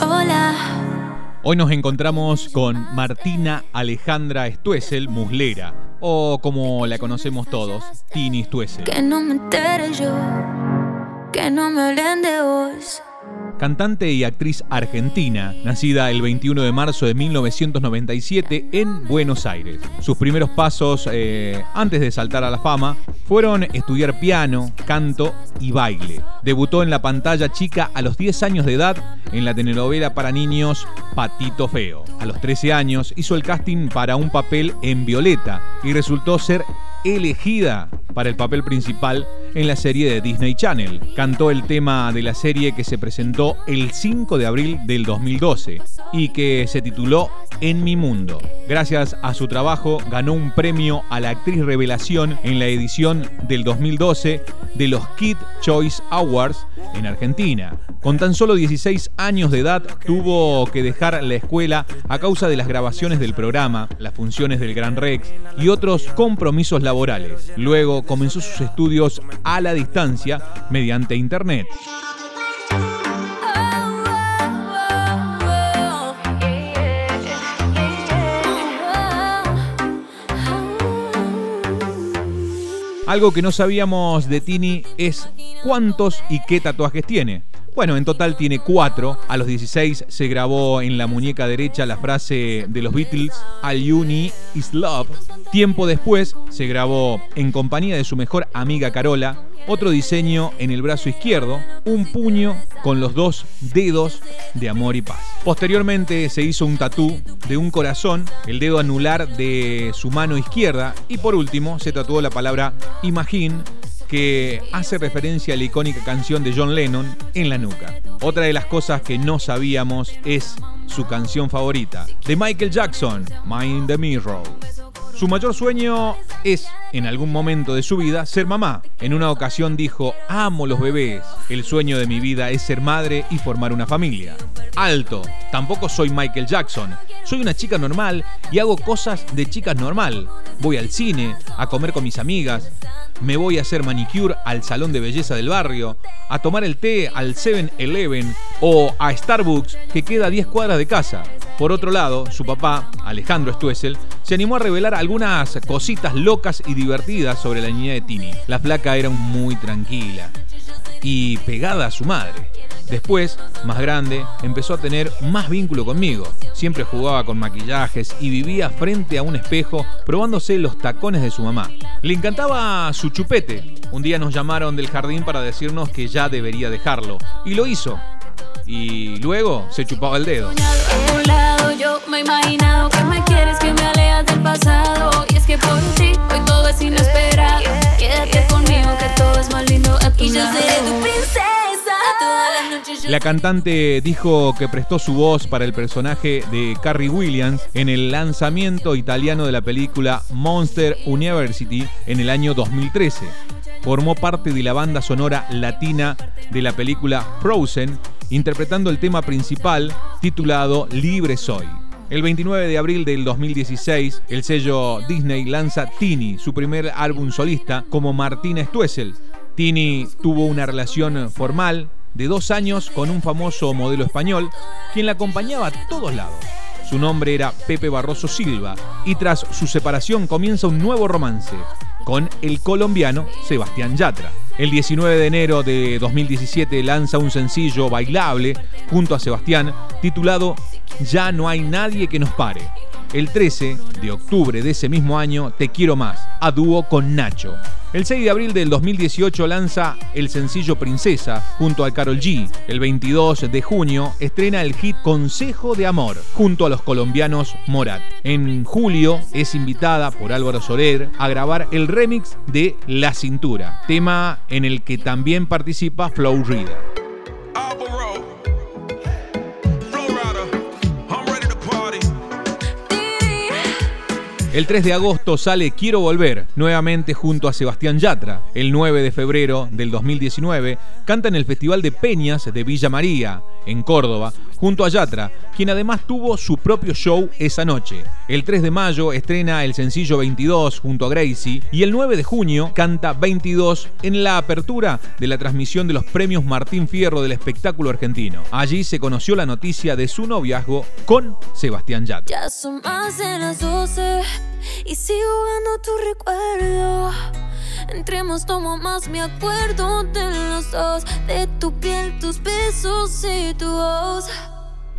Hola. Hoy nos encontramos con Martina Alejandra Stuessel, muslera, o como la conocemos todos, Tini Stuessel. Que no me entere yo, que no me hablen de vos cantante y actriz argentina, nacida el 21 de marzo de 1997 en Buenos Aires. Sus primeros pasos eh, antes de saltar a la fama fueron estudiar piano, canto y baile. Debutó en la pantalla chica a los 10 años de edad en la telenovela para niños Patito Feo. A los 13 años hizo el casting para un papel en Violeta y resultó ser elegida para el papel principal en la serie de Disney Channel. Cantó el tema de la serie que se presentó el 5 de abril del 2012 y que se tituló En mi mundo. Gracias a su trabajo ganó un premio a la actriz revelación en la edición del 2012 de los Kid Choice Awards en Argentina. Con tan solo 16 años de edad tuvo que dejar la escuela a causa de las grabaciones del programa, las funciones del Gran Rex y otros compromisos laborales. Luego comenzó sus estudios a la distancia mediante Internet. Algo que no sabíamos de Tini es cuántos y qué tatuajes tiene. Bueno, en total tiene cuatro. A los 16 se grabó en la muñeca derecha la frase de los Beatles, All You Need Is Love. Tiempo después se grabó en compañía de su mejor amiga Carola, otro diseño en el brazo izquierdo, un puño con los dos dedos de amor y paz. Posteriormente se hizo un tatú de un corazón, el dedo anular de su mano izquierda y por último se tatuó la palabra Imagine que hace referencia a la icónica canción de John Lennon en la nuca. Otra de las cosas que no sabíamos es su canción favorita, de Michael Jackson, Mind the Mirror. Su mayor sueño es, en algún momento de su vida, ser mamá. En una ocasión dijo, amo los bebés. El sueño de mi vida es ser madre y formar una familia. Alto, tampoco soy Michael Jackson. Soy una chica normal y hago cosas de chicas normal. Voy al cine, a comer con mis amigas, me voy a hacer manicure al salón de belleza del barrio, a tomar el té al 7-Eleven o a Starbucks que queda a 10 cuadras de casa. Por otro lado, su papá, Alejandro Stuessel, se animó a revelar algunas cositas locas y divertidas sobre la niña de Tini. La flaca era muy tranquila y pegada a su madre. Después, más grande, empezó a tener más vínculo conmigo. Siempre jugaba con maquillajes y vivía frente a un espejo probándose los tacones de su mamá. Le encantaba su chupete. Un día nos llamaron del jardín para decirnos que ya debería dejarlo. Y lo hizo. Y luego se chupaba el dedo. Me he imaginado que me quieres, que me alejas del pasado. Y es que por ti hoy todo es inesperado. Quédate conmigo, que todo es más lindo a tu Y yo seré tu princesa. La cantante dijo que prestó su voz para el personaje de Carrie Williams en el lanzamiento italiano de la película Monster University en el año 2013. Formó parte de la banda sonora latina de la película Frozen, interpretando el tema principal titulado Libre Soy. El 29 de abril del 2016, el sello Disney lanza Tini, su primer álbum solista, como Martina Stuessel. Tini tuvo una relación formal de dos años con un famoso modelo español, quien la acompañaba a todos lados. Su nombre era Pepe Barroso Silva y tras su separación comienza un nuevo romance con el colombiano Sebastián Yatra. El 19 de enero de 2017 lanza un sencillo bailable junto a Sebastián titulado Ya no hay nadie que nos pare. El 13 de octubre de ese mismo año Te quiero más, a dúo con Nacho. El 6 de abril del 2018 lanza el sencillo Princesa junto a Carol G. El 22 de junio estrena el hit Consejo de Amor junto a los colombianos Morat. En julio es invitada por Álvaro Soler a grabar el remix de La Cintura, tema en el que también participa Flow Reader. El 3 de agosto sale Quiero Volver, nuevamente junto a Sebastián Yatra. El 9 de febrero del 2019 canta en el Festival de Peñas de Villa María, en Córdoba, junto a Yatra, quien además tuvo su propio show esa noche. El 3 de mayo estrena el sencillo 22 junto a Gracie y el 9 de junio canta 22 en la apertura de la transmisión de los premios Martín Fierro del espectáculo argentino. Allí se conoció la noticia de su noviazgo con Sebastián Yatra. Ya son más de las 12 y sigo tu recuerdo. Entremos, tomo más, me acuerdo de los dos, de tu piel, tus besos y tu.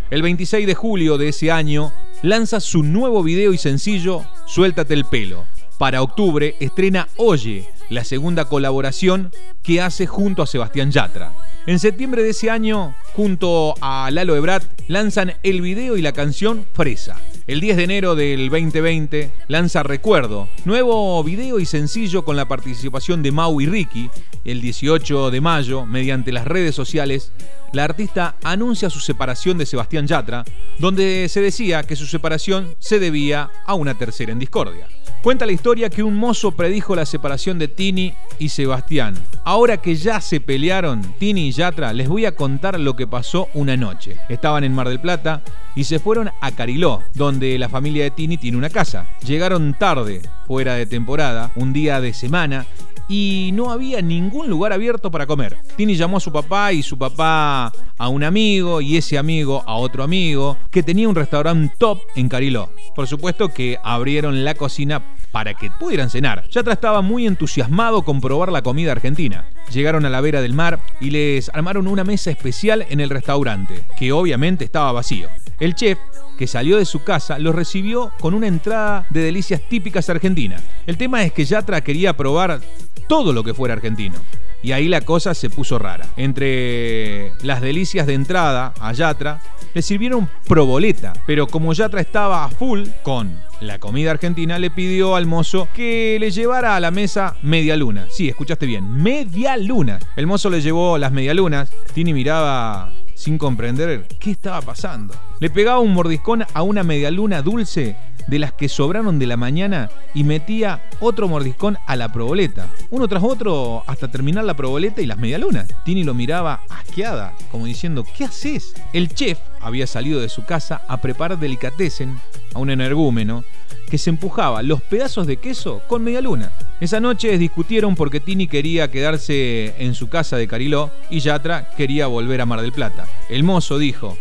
El 26 de julio de ese año lanza su nuevo video y sencillo Suéltate el pelo. Para octubre estrena Oye, la segunda colaboración que hace junto a Sebastián Yatra. En septiembre de ese año, junto a Lalo Ebrat, lanzan el video y la canción Fresa. El 10 de enero del 2020 lanza Recuerdo, nuevo video y sencillo con la participación de Mau y Ricky. El 18 de mayo, mediante las redes sociales, la artista anuncia su separación de Sebastián Yatra, donde se decía que su separación se debía a una tercera en discordia. Cuenta la historia que un mozo predijo la separación de Tini y Sebastián. Ahora que ya se pelearon, Tini y Yatra, les voy a contar lo que pasó una noche. Estaban en Mar del Plata y se fueron a Cariló, donde la familia de Tini tiene una casa. Llegaron tarde, fuera de temporada, un día de semana, y no había ningún lugar abierto para comer. Tini llamó a su papá y su papá a un amigo y ese amigo a otro amigo que tenía un restaurante top en Cariló. Por supuesto que abrieron la cocina para que pudieran cenar. Yatra estaba muy entusiasmado con probar la comida argentina. Llegaron a la vera del mar y les armaron una mesa especial en el restaurante, que obviamente estaba vacío. El chef, que salió de su casa, los recibió con una entrada de delicias típicas argentinas. El tema es que Yatra quería probar todo lo que fuera argentino. Y ahí la cosa se puso rara. Entre las delicias de entrada a Yatra, le sirvieron proboleta, pero como Yatra estaba a full con la comida argentina, le pidió al mozo que le llevara a la mesa media luna. Sí, escuchaste bien, media luna. El mozo le llevó las medialunas. Tini miraba sin comprender qué estaba pasando. Le pegaba un mordiscón a una medialuna dulce de las que sobraron de la mañana y metía otro mordiscón a la proboleta. Uno tras otro hasta terminar la proboleta y las medialunas. Tini lo miraba asqueada, como diciendo, ¿qué haces? El chef había salido de su casa a preparar delicatessen a un energúmeno que se empujaba los pedazos de queso con medialuna. Esa noche discutieron porque Tini quería quedarse en su casa de Cariló y Yatra quería volver a Mar del Plata. El mozo dijo,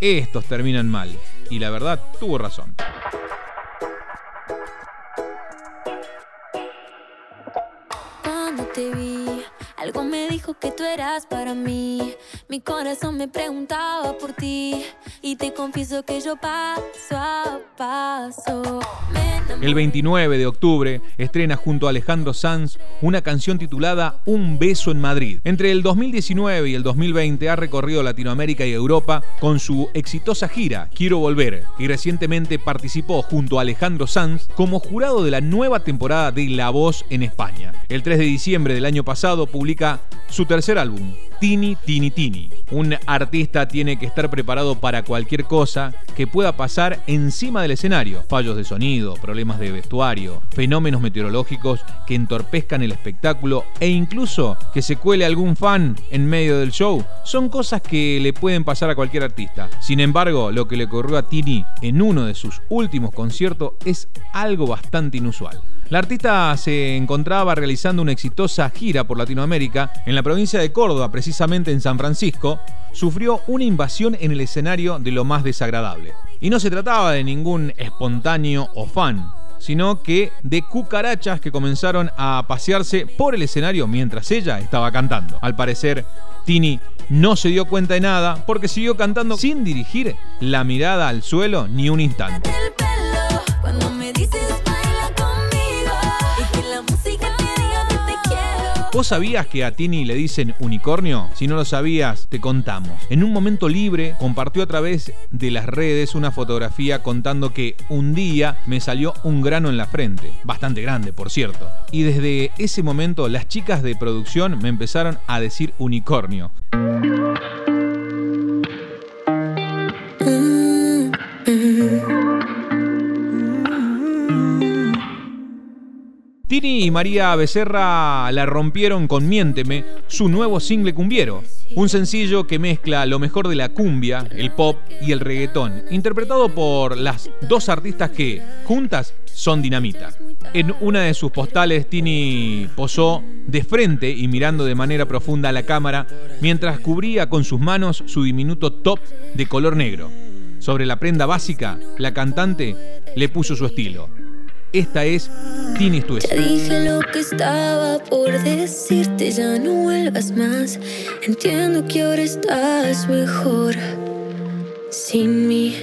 estos terminan mal. Y la verdad, tuvo razón. te vi. Algo me que tú eras para mí. Mi corazón me preguntaba por ti. Y te confieso que yo paso a paso. El 29 de octubre estrena junto a Alejandro Sanz una canción titulada Un beso en Madrid. Entre el 2019 y el 2020 ha recorrido Latinoamérica y Europa con su exitosa gira Quiero Volver y recientemente participó junto a Alejandro Sanz como jurado de la nueva temporada de La Voz en España. El 3 de diciembre del año pasado publica su tercer álbum, Tini Tini Tini. Un artista tiene que estar preparado para cualquier cosa que pueda pasar encima del escenario. Fallos de sonido, problemas de vestuario, fenómenos meteorológicos que entorpezcan el espectáculo e incluso que se cuele algún fan en medio del show. Son cosas que le pueden pasar a cualquier artista. Sin embargo, lo que le ocurrió a Tini en uno de sus últimos conciertos es algo bastante inusual. La artista se encontraba realizando una exitosa gira por Latinoamérica en la provincia de Córdoba, precisamente en San Francisco, sufrió una invasión en el escenario de lo más desagradable. Y no se trataba de ningún espontáneo o fan, sino que de cucarachas que comenzaron a pasearse por el escenario mientras ella estaba cantando. Al parecer, Tini no se dio cuenta de nada porque siguió cantando sin dirigir la mirada al suelo ni un instante. ¿Vos sabías que a Tini le dicen unicornio? Si no lo sabías, te contamos. En un momento libre compartió a través de las redes una fotografía contando que un día me salió un grano en la frente, bastante grande por cierto. Y desde ese momento las chicas de producción me empezaron a decir unicornio. Tini y María Becerra la rompieron con Miénteme, su nuevo single cumbiero. Un sencillo que mezcla lo mejor de la cumbia, el pop y el reggaetón, interpretado por las dos artistas que, juntas, son dinamita. En una de sus postales, Tini posó de frente y mirando de manera profunda a la cámara mientras cubría con sus manos su diminuto top de color negro. Sobre la prenda básica, la cantante le puso su estilo. Esta es Tini Stuess. Ya dije lo que estaba por decirte, ya no vuelvas más. Entiendo que ahora estás mejor sin mí.